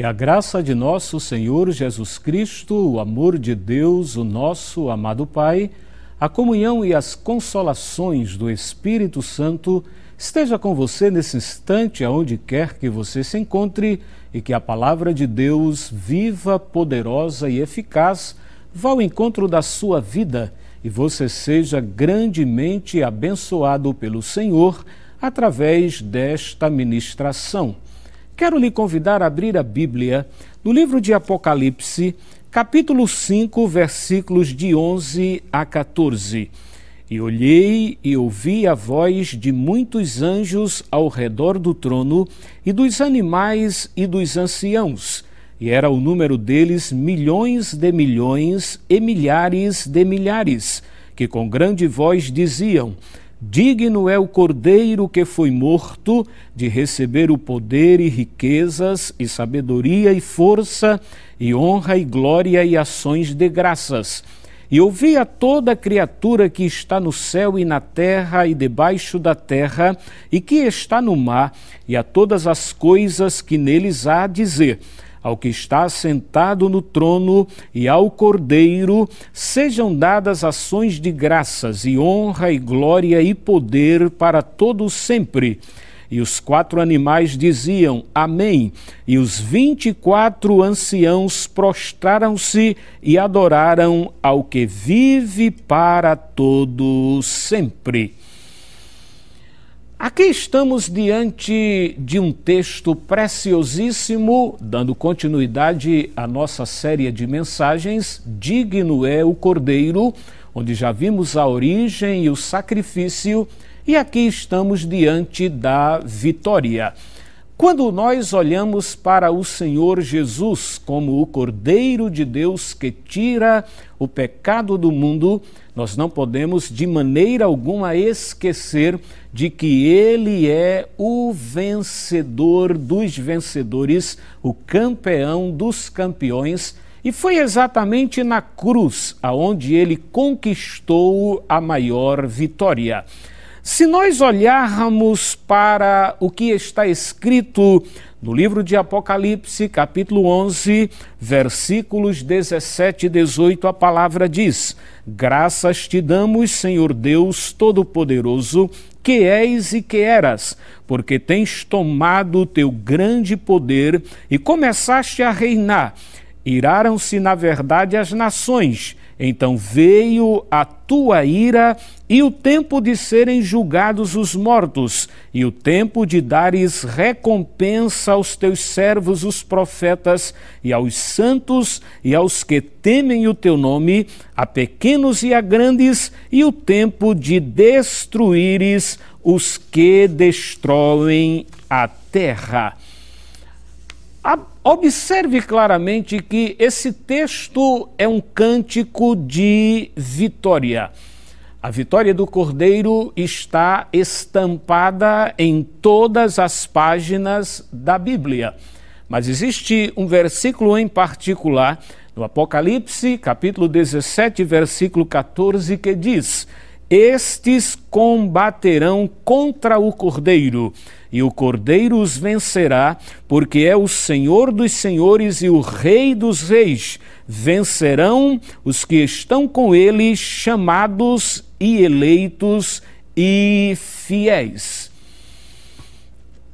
Que a graça de nosso Senhor Jesus Cristo, o amor de Deus, o nosso amado Pai, a comunhão e as consolações do Espírito Santo esteja com você nesse instante, aonde quer que você se encontre, e que a palavra de Deus, viva, poderosa e eficaz, vá ao encontro da sua vida e você seja grandemente abençoado pelo Senhor através desta ministração. Quero lhe convidar a abrir a Bíblia no livro de Apocalipse, capítulo 5, versículos de 11 a 14. E olhei e ouvi a voz de muitos anjos ao redor do trono, e dos animais e dos anciãos, e era o número deles milhões de milhões e milhares de milhares, que com grande voz diziam: Digno é o cordeiro que foi morto de receber o poder e riquezas, e sabedoria e força, e honra e glória e ações de graças. E ouvi a toda criatura que está no céu e na terra e debaixo da terra, e que está no mar, e a todas as coisas que neles há a dizer ao que está sentado no trono e ao Cordeiro, sejam dadas ações de graças e honra e glória e poder para todos sempre. E os quatro animais diziam Amém. E os vinte e quatro anciãos prostraram-se e adoraram ao que vive para todos sempre. Aqui estamos diante de um texto preciosíssimo, dando continuidade à nossa série de mensagens, Digno é o Cordeiro, onde já vimos a origem e o sacrifício, e aqui estamos diante da vitória. Quando nós olhamos para o Senhor Jesus como o Cordeiro de Deus que tira o pecado do mundo, nós não podemos de maneira alguma esquecer de que ele é o vencedor dos vencedores, o campeão dos campeões. E foi exatamente na cruz aonde ele conquistou a maior vitória. Se nós olharmos para o que está escrito no livro de Apocalipse, capítulo 11, versículos 17 e 18, a palavra diz: Graças te damos, Senhor Deus Todo-Poderoso, que és e que eras, porque tens tomado o teu grande poder e começaste a reinar. Iraram-se, na verdade, as nações então veio a tua ira e o tempo de serem julgados os mortos, e o tempo de dares recompensa aos teus servos, os profetas, e aos santos e aos que temem o teu nome, a pequenos e a grandes, e o tempo de destruíres os que destroem a terra. Observe claramente que esse texto é um cântico de vitória. A vitória do Cordeiro está estampada em todas as páginas da Bíblia. Mas existe um versículo em particular, no Apocalipse, capítulo 17, versículo 14, que diz: Estes combaterão contra o Cordeiro e o Cordeiro os vencerá, porque é o Senhor dos senhores e o Rei dos reis. Vencerão os que estão com ele, chamados e eleitos e fiéis.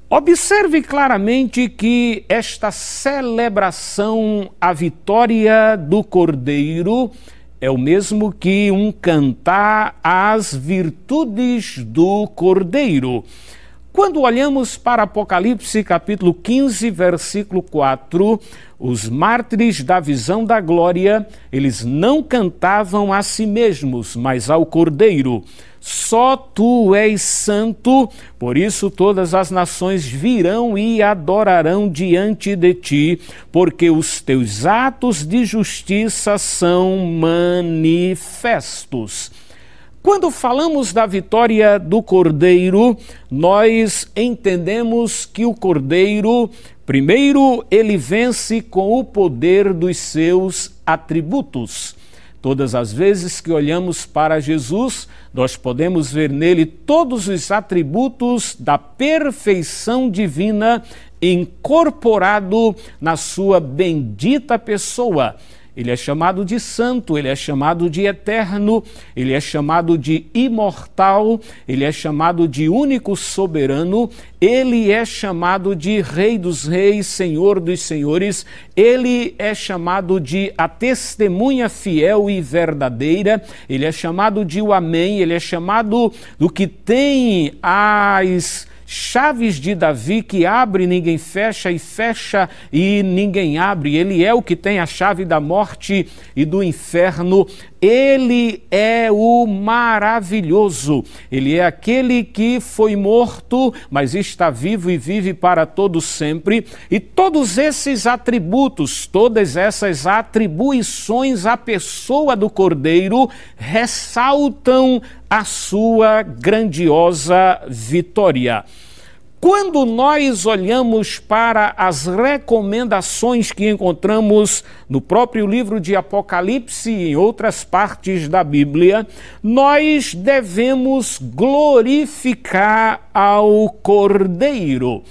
Observe claramente que esta celebração à vitória do Cordeiro é o mesmo que um cantar às virtudes do Cordeiro. Quando olhamos para Apocalipse capítulo 15, versículo 4, os mártires da visão da glória, eles não cantavam a si mesmos, mas ao Cordeiro. Só tu és santo, por isso todas as nações virão e adorarão diante de ti, porque os teus atos de justiça são manifestos. Quando falamos da vitória do Cordeiro, nós entendemos que o Cordeiro, primeiro, ele vence com o poder dos seus atributos. Todas as vezes que olhamos para Jesus, nós podemos ver nele todos os atributos da perfeição divina incorporado na sua bendita pessoa. Ele é chamado de santo, ele é chamado de eterno, ele é chamado de imortal, ele é chamado de único soberano, ele é chamado de Rei dos Reis, Senhor dos Senhores, ele é chamado de a testemunha fiel e verdadeira, ele é chamado de o Amém, ele é chamado do que tem as chaves de Davi que abre, ninguém fecha, e fecha e ninguém abre. Ele é o que tem a chave da morte e do inferno. Ele é o maravilhoso. Ele é aquele que foi morto, mas está vivo e vive para todo sempre. E todos esses atributos, todas essas atribuições à pessoa do Cordeiro ressaltam a sua grandiosa vitória. Quando nós olhamos para as recomendações que encontramos no próprio livro de Apocalipse e em outras partes da Bíblia, nós devemos glorificar ao Cordeiro.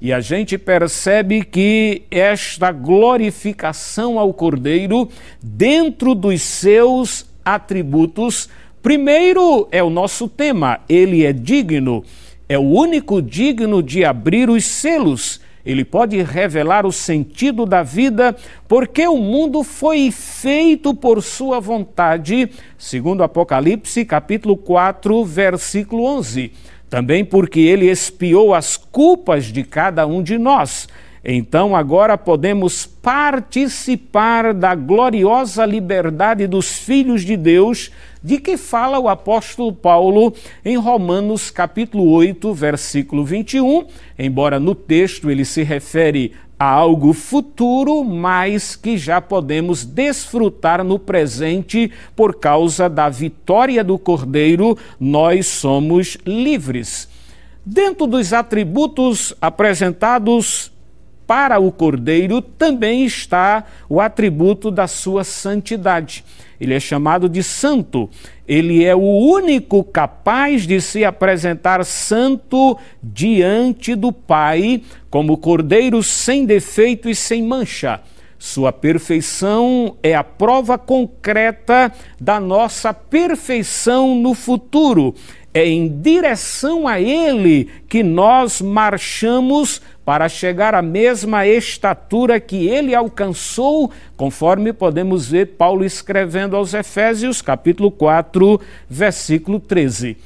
E a gente percebe que esta glorificação ao Cordeiro, dentro dos seus atributos, Primeiro é o nosso tema, ele é digno, é o único digno de abrir os selos. Ele pode revelar o sentido da vida, porque o mundo foi feito por sua vontade, segundo Apocalipse, capítulo 4, versículo 11. Também porque ele expiou as culpas de cada um de nós. Então agora podemos participar da gloriosa liberdade dos filhos de Deus de que fala o apóstolo Paulo em Romanos capítulo 8, versículo 21, embora no texto ele se refere a algo futuro, mas que já podemos desfrutar no presente por causa da vitória do Cordeiro, nós somos livres. Dentro dos atributos apresentados para o Cordeiro também está o atributo da sua santidade. Ele é chamado de santo. Ele é o único capaz de se apresentar santo diante do Pai, como Cordeiro sem defeito e sem mancha. Sua perfeição é a prova concreta da nossa perfeição no futuro. É em direção a Ele que nós marchamos para chegar à mesma estatura que ele alcançou, conforme podemos ver Paulo escrevendo aos Efésios, capítulo 4, versículo 13.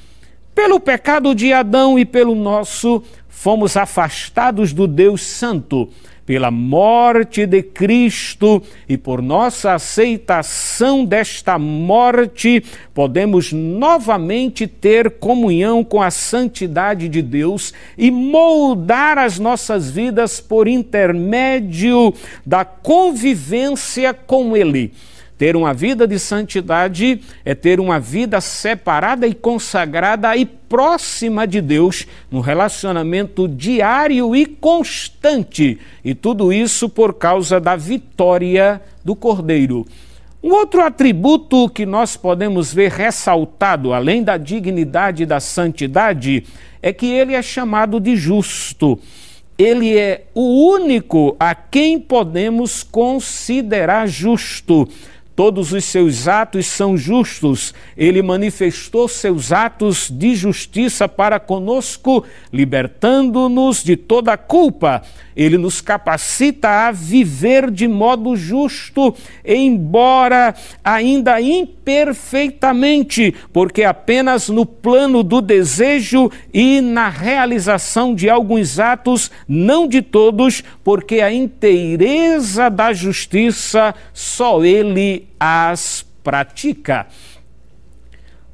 Pelo pecado de Adão e pelo nosso, fomos afastados do Deus Santo pela morte de Cristo e por nossa aceitação desta morte, podemos novamente ter comunhão com a santidade de Deus e moldar as nossas vidas por intermédio da convivência com Ele. Ter uma vida de santidade é ter uma vida separada e consagrada e próxima de Deus, no relacionamento diário e constante. E tudo isso por causa da vitória do Cordeiro. Um outro atributo que nós podemos ver ressaltado, além da dignidade e da santidade, é que ele é chamado de justo. Ele é o único a quem podemos considerar justo todos os seus atos são justos. Ele manifestou seus atos de justiça para conosco, libertando-nos de toda culpa. Ele nos capacita a viver de modo justo, embora ainda imperfeitamente, porque apenas no plano do desejo e na realização de alguns atos, não de todos, porque a inteireza da justiça só Ele as pratica.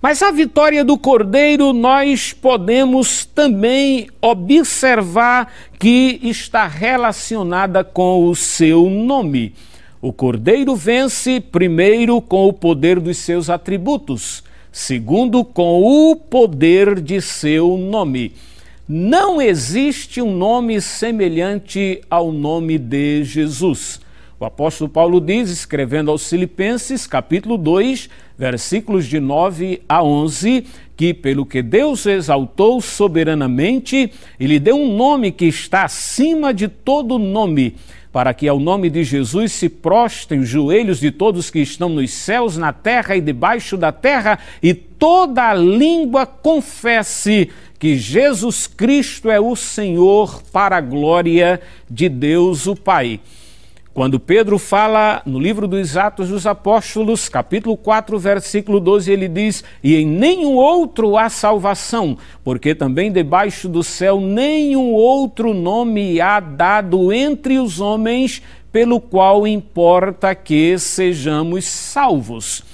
Mas a vitória do Cordeiro nós podemos também observar que está relacionada com o seu nome. O Cordeiro vence, primeiro, com o poder dos seus atributos, segundo, com o poder de seu nome. Não existe um nome semelhante ao nome de Jesus. O apóstolo Paulo diz, escrevendo aos Filipenses, capítulo 2, versículos de 9 a 11, que pelo que Deus exaltou soberanamente, ele deu um nome que está acima de todo nome, para que ao nome de Jesus se prostem os joelhos de todos que estão nos céus, na terra e debaixo da terra, e toda a língua confesse que Jesus Cristo é o Senhor para a glória de Deus o Pai. Quando Pedro fala no livro dos Atos dos Apóstolos, capítulo 4, versículo 12, ele diz: E em nenhum outro há salvação, porque também debaixo do céu nenhum outro nome há dado entre os homens, pelo qual importa que sejamos salvos.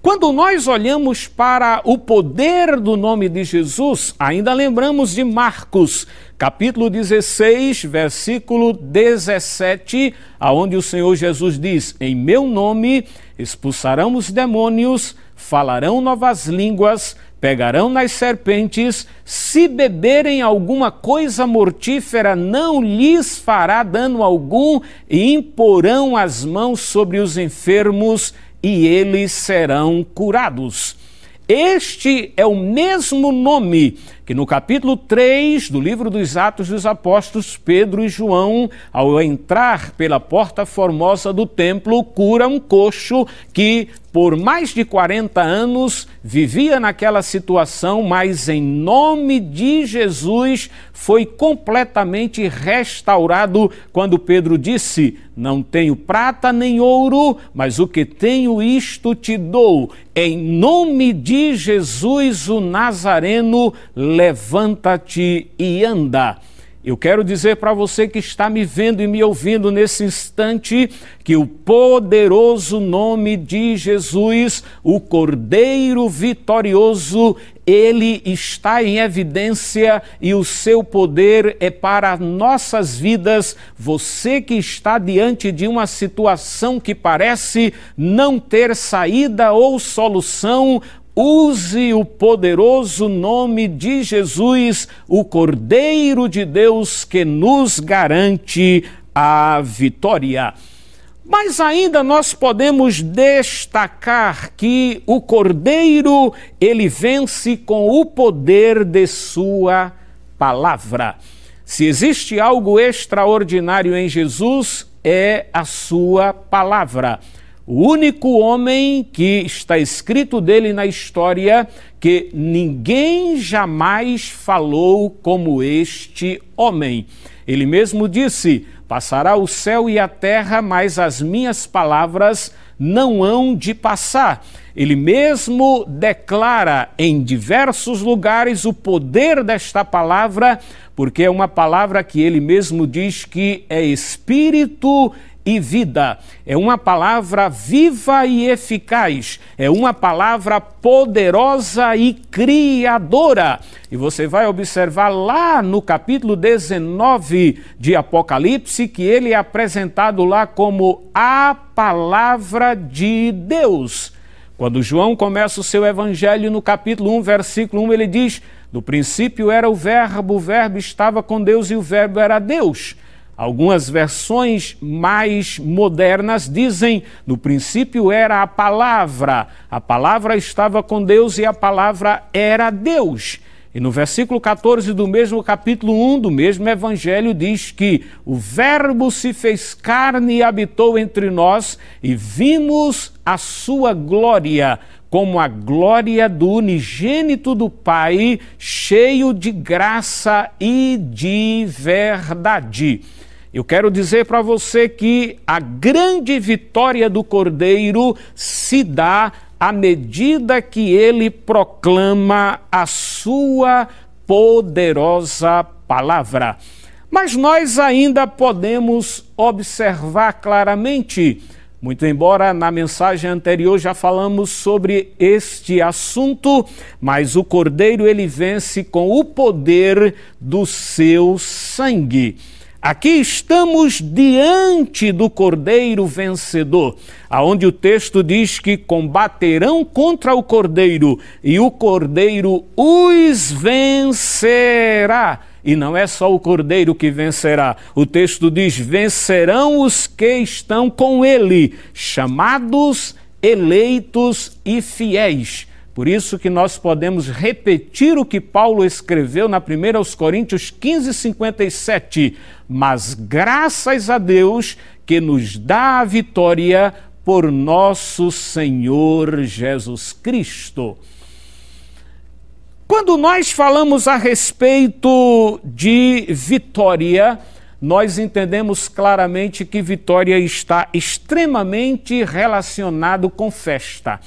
Quando nós olhamos para o poder do nome de Jesus, ainda lembramos de Marcos, capítulo 16, versículo 17, aonde o Senhor Jesus diz: Em meu nome expulsarão os demônios, falarão novas línguas, pegarão nas serpentes, se beberem alguma coisa mortífera, não lhes fará dano algum, e imporão as mãos sobre os enfermos e eles serão curados. Este é o mesmo nome que no capítulo 3 do livro dos Atos dos Apóstolos, Pedro e João, ao entrar pela porta formosa do templo, cura um coxo que por mais de 40 anos vivia naquela situação, mas em nome de Jesus foi completamente restaurado quando Pedro disse: Não tenho prata nem ouro, mas o que tenho, isto te dou. Em nome de Jesus, o Nazareno, levanta-te e anda. Eu quero dizer para você que está me vendo e me ouvindo nesse instante que o poderoso nome de Jesus, o Cordeiro vitorioso, ele está em evidência e o seu poder é para nossas vidas. Você que está diante de uma situação que parece não ter saída ou solução, Use o poderoso nome de Jesus, o Cordeiro de Deus que nos garante a vitória. Mas ainda nós podemos destacar que o Cordeiro, ele vence com o poder de sua palavra. Se existe algo extraordinário em Jesus, é a sua palavra o único homem que está escrito dele na história que ninguém jamais falou como este homem. Ele mesmo disse: Passará o céu e a terra, mas as minhas palavras não hão de passar. Ele mesmo declara em diversos lugares o poder desta palavra, porque é uma palavra que ele mesmo diz que é espírito e vida. É uma palavra viva e eficaz, é uma palavra poderosa e criadora. E você vai observar lá no capítulo 19 de Apocalipse que ele é apresentado lá como a palavra de Deus. Quando João começa o seu evangelho no capítulo 1, versículo 1, ele diz: No princípio era o Verbo, o Verbo estava com Deus e o Verbo era Deus. Algumas versões mais modernas dizem: no princípio era a palavra, a palavra estava com Deus e a palavra era Deus. E no versículo 14 do mesmo capítulo 1 do mesmo evangelho diz que o Verbo se fez carne e habitou entre nós e vimos a sua glória, como a glória do unigênito do Pai, cheio de graça e de verdade. Eu quero dizer para você que a grande vitória do Cordeiro se dá à medida que ele proclama a sua poderosa palavra. Mas nós ainda podemos observar claramente, muito embora na mensagem anterior já falamos sobre este assunto, mas o Cordeiro ele vence com o poder do seu sangue. Aqui estamos diante do Cordeiro vencedor, aonde o texto diz que combaterão contra o Cordeiro e o Cordeiro os vencerá. E não é só o cordeiro que vencerá. O texto diz: vencerão os que estão com ele, chamados, eleitos e fiéis. Por isso que nós podemos repetir o que Paulo escreveu na 1 aos Coríntios 15, 57. Mas graças a Deus que nos dá a vitória por nosso Senhor Jesus Cristo. Quando nós falamos a respeito de vitória, nós entendemos claramente que vitória está extremamente relacionado com festa.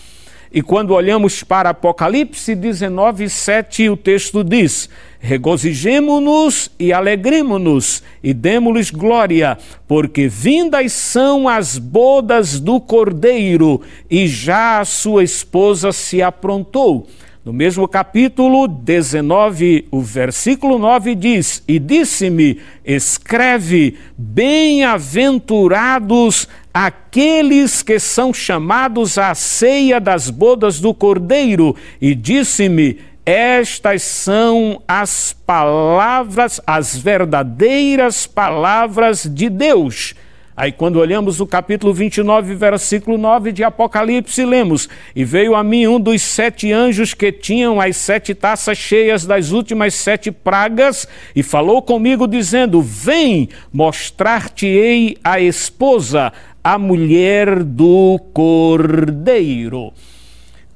E quando olhamos para Apocalipse 19, 7, o texto diz: Regozijemo-nos e alegremo-nos e demos-lhes glória, porque vindas são as bodas do cordeiro, e já a sua esposa se aprontou. No mesmo capítulo 19, o versículo 9 diz: E disse-me: Escreve, bem-aventurados aqueles que são chamados à ceia das bodas do Cordeiro. E disse-me: Estas são as palavras, as verdadeiras palavras de Deus. Aí, quando olhamos o capítulo 29, versículo 9 de Apocalipse, lemos: E veio a mim um dos sete anjos que tinham as sete taças cheias das últimas sete pragas, e falou comigo, dizendo: Vem, mostrar-te-ei a esposa, a mulher do cordeiro.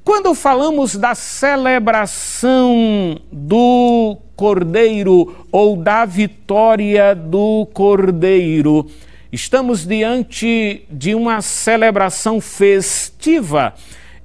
Quando falamos da celebração do cordeiro ou da vitória do cordeiro, Estamos diante de uma celebração festiva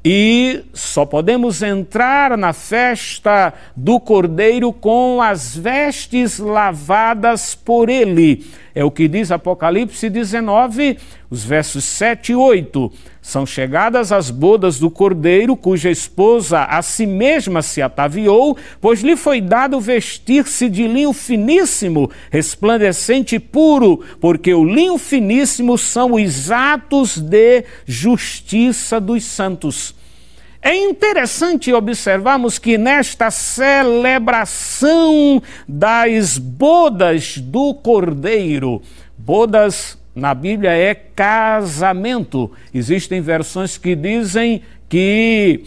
e só podemos entrar na festa do Cordeiro com as vestes lavadas por ele. É o que diz Apocalipse 19, os versos 7 e 8. São chegadas as bodas do cordeiro, cuja esposa a si mesma se ataviou, pois lhe foi dado vestir-se de linho finíssimo, resplandecente e puro, porque o linho finíssimo são os atos de justiça dos santos. É interessante observarmos que nesta celebração das bodas do Cordeiro, bodas na Bíblia é casamento. Existem versões que dizem que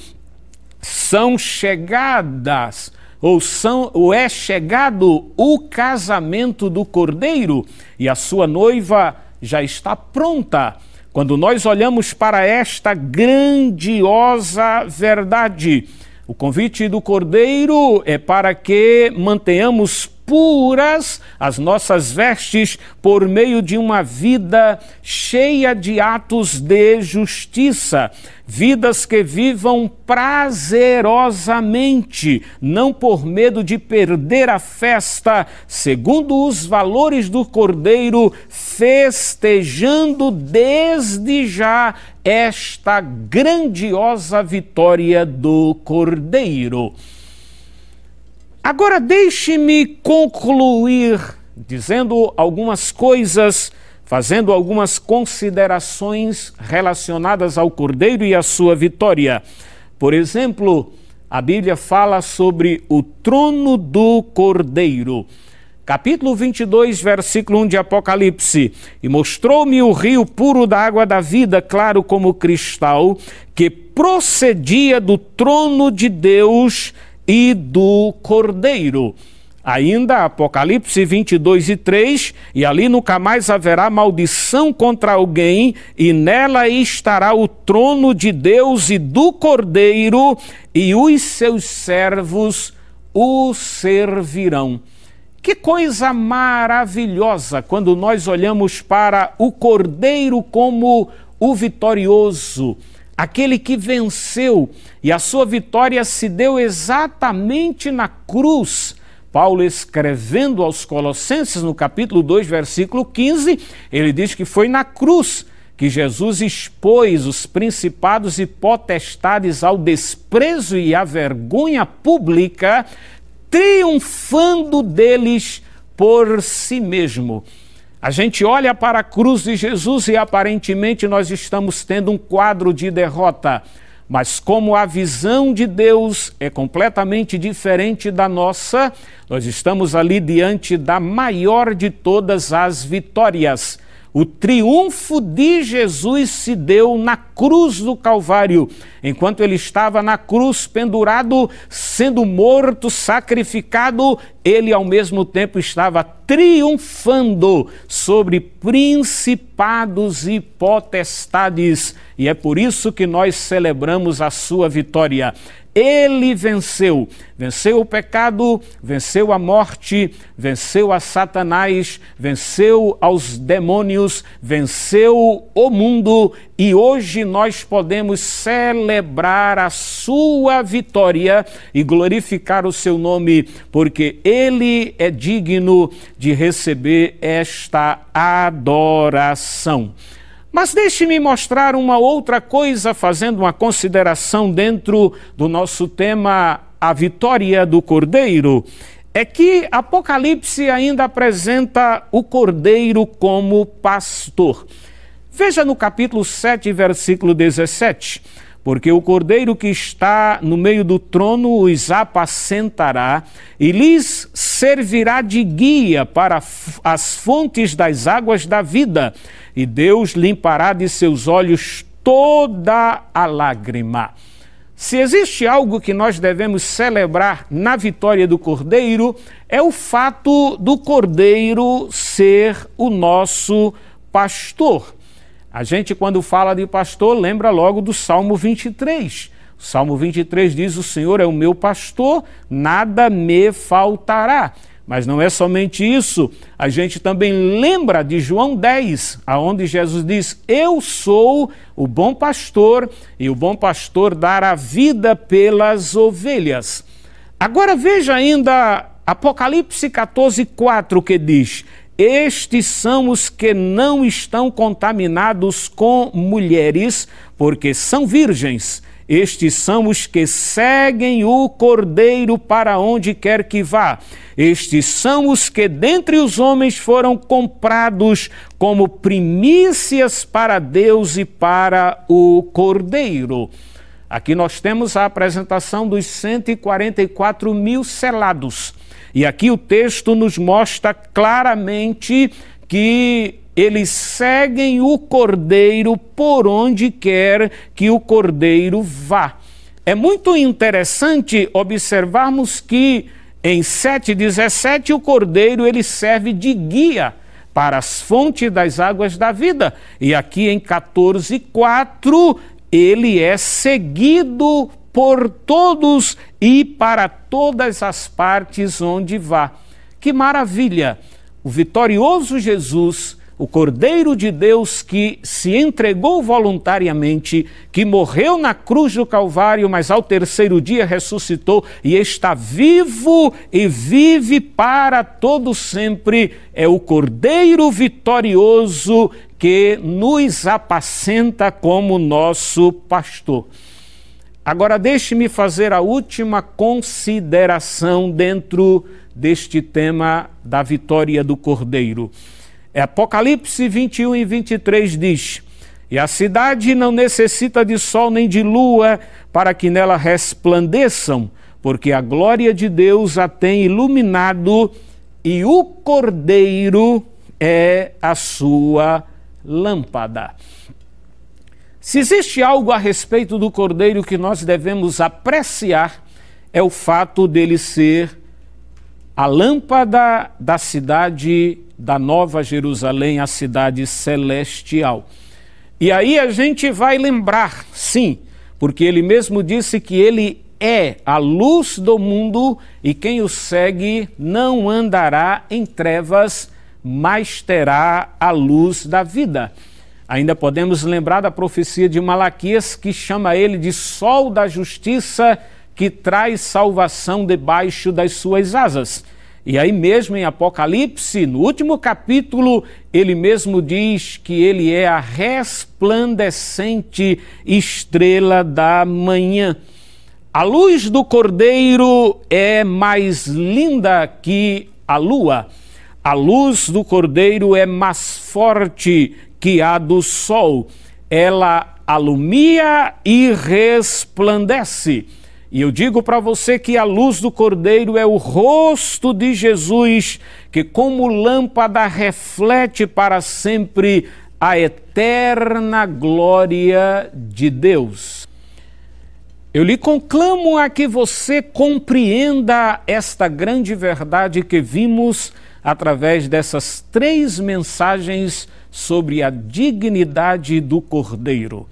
são chegadas ou, são, ou é chegado o casamento do cordeiro e a sua noiva já está pronta. Quando nós olhamos para esta grandiosa verdade, o convite do Cordeiro é para que mantenhamos puras as nossas vestes por meio de uma vida cheia de atos de justiça, vidas que vivam prazerosamente, não por medo de perder a festa, segundo os valores do Cordeiro, festejando desde já esta grandiosa vitória do Cordeiro. Agora deixe-me concluir dizendo algumas coisas, fazendo algumas considerações relacionadas ao Cordeiro e à sua vitória. Por exemplo, a Bíblia fala sobre o trono do Cordeiro. Capítulo 22, versículo 1 de Apocalipse. E mostrou-me o rio puro da água da vida, claro como cristal, que procedia do trono de Deus e do Cordeiro. Ainda Apocalipse 22 e 3, e ali nunca mais haverá maldição contra alguém, e nela estará o trono de Deus e do Cordeiro, e os seus servos o servirão. Que coisa maravilhosa quando nós olhamos para o Cordeiro como o vitorioso aquele que venceu, e a sua vitória se deu exatamente na cruz. Paulo, escrevendo aos Colossenses, no capítulo 2, versículo 15, ele diz que foi na cruz que Jesus expôs os principados e potestades ao desprezo e à vergonha pública, triunfando deles por si mesmo. A gente olha para a cruz de Jesus e aparentemente nós estamos tendo um quadro de derrota. Mas como a visão de Deus é completamente diferente da nossa, nós estamos ali diante da maior de todas as vitórias o triunfo de Jesus se deu na cruz do Calvário. Enquanto ele estava na cruz, pendurado, sendo morto, sacrificado, ele ao mesmo tempo estava triunfando sobre principados e potestades. E é por isso que nós celebramos a sua vitória. Ele venceu. Venceu o pecado, venceu a morte, venceu a Satanás, venceu aos demônios, venceu o mundo e hoje nós podemos celebrar a sua vitória e glorificar o seu nome, porque ele é digno de receber esta adoração. Mas deixe-me mostrar uma outra coisa, fazendo uma consideração dentro do nosso tema, a vitória do Cordeiro. É que Apocalipse ainda apresenta o Cordeiro como pastor. Veja no capítulo 7, versículo 17 porque o cordeiro que está no meio do trono os apacentará e lhes servirá de guia para as fontes das águas da vida, e Deus limpará de seus olhos toda a lágrima. Se existe algo que nós devemos celebrar na vitória do Cordeiro, é o fato do Cordeiro ser o nosso pastor. A gente, quando fala de pastor, lembra logo do Salmo 23. O Salmo 23 diz: O Senhor é o meu pastor, nada me faltará. Mas não é somente isso, a gente também lembra de João 10, aonde Jesus diz: Eu sou o bom pastor e o bom pastor dará vida pelas ovelhas. Agora veja ainda Apocalipse 14, 4 que diz: estes são os que não estão contaminados com mulheres, porque são virgens. Estes são os que seguem o Cordeiro para onde quer que vá. Estes são os que dentre os homens foram comprados como primícias para Deus e para o Cordeiro. Aqui nós temos a apresentação dos 144 mil selados. E aqui o texto nos mostra claramente que eles seguem o cordeiro por onde quer que o cordeiro vá. É muito interessante observarmos que em 7:17 o cordeiro ele serve de guia para as fontes das águas da vida. E aqui em 14:4 ele é seguido por todos e para todas as partes onde vá. Que maravilha! O vitorioso Jesus, o Cordeiro de Deus que se entregou voluntariamente, que morreu na cruz do Calvário, mas ao terceiro dia ressuscitou e está vivo e vive para todo sempre, é o Cordeiro vitorioso que nos apacenta como nosso pastor. Agora, deixe-me fazer a última consideração dentro deste tema da vitória do Cordeiro. É Apocalipse 21 e 23 diz: E a cidade não necessita de sol nem de lua para que nela resplandeçam, porque a glória de Deus a tem iluminado e o Cordeiro é a sua lâmpada. Se existe algo a respeito do cordeiro que nós devemos apreciar, é o fato dele ser a lâmpada da cidade da Nova Jerusalém, a cidade celestial. E aí a gente vai lembrar, sim, porque ele mesmo disse que ele é a luz do mundo e quem o segue não andará em trevas, mas terá a luz da vida. Ainda podemos lembrar da profecia de Malaquias que chama ele de sol da justiça que traz salvação debaixo das suas asas. E aí mesmo em Apocalipse, no último capítulo, ele mesmo diz que ele é a resplandecente estrela da manhã. A luz do Cordeiro é mais linda que a lua. A luz do Cordeiro é mais forte que a do sol. Ela alumia e resplandece. E eu digo para você que a luz do Cordeiro é o rosto de Jesus, que como lâmpada reflete para sempre a eterna glória de Deus. Eu lhe conclamo a que você compreenda esta grande verdade que vimos através dessas três mensagens sobre a dignidade do Cordeiro.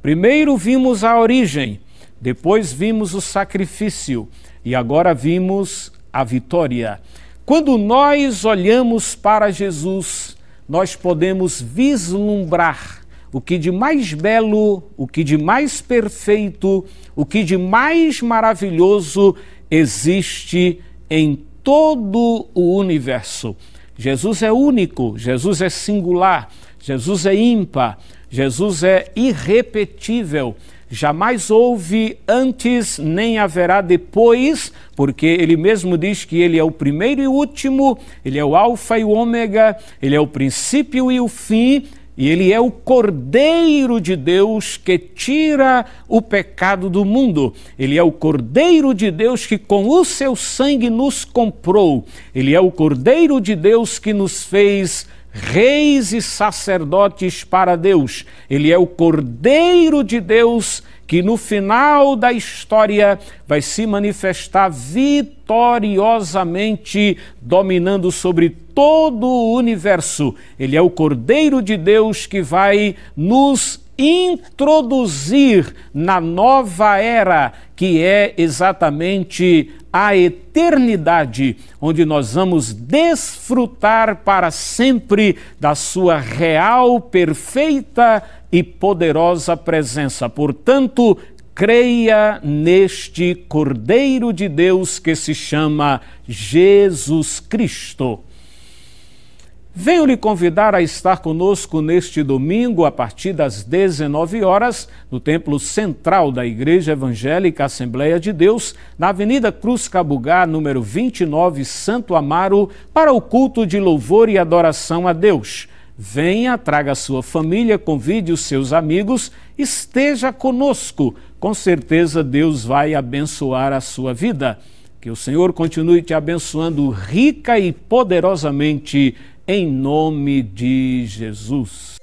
Primeiro vimos a origem, depois vimos o sacrifício e agora vimos a vitória. Quando nós olhamos para Jesus, nós podemos vislumbrar o que de mais belo, o que de mais perfeito, o que de mais maravilhoso existe em todo o universo. Jesus é único, Jesus é singular, Jesus é ímpar, Jesus é irrepetível. Jamais houve antes nem haverá depois, porque ele mesmo diz que ele é o primeiro e o último, ele é o Alfa e o Ômega, ele é o princípio e o fim, e ele é o Cordeiro de Deus que tira o pecado do mundo. Ele é o Cordeiro de Deus que com o seu sangue nos comprou. Ele é o Cordeiro de Deus que nos fez reis e sacerdotes para Deus. Ele é o Cordeiro de Deus que no final da história vai se manifestar vitoriosamente, dominando sobre todo o universo. Ele é o Cordeiro de Deus que vai nos introduzir na nova era, que é exatamente a eternidade, onde nós vamos desfrutar para sempre da sua real, perfeita e poderosa presença. Portanto, creia neste Cordeiro de Deus que se chama Jesus Cristo. Venho lhe convidar a estar conosco neste domingo, a partir das 19 horas, no Templo Central da Igreja Evangélica Assembleia de Deus, na Avenida Cruz Cabugá, número 29, Santo Amaro, para o culto de louvor e adoração a Deus. Venha, traga sua família, convide os seus amigos, esteja conosco. Com certeza Deus vai abençoar a sua vida. Que o Senhor continue te abençoando rica e poderosamente em nome de Jesus.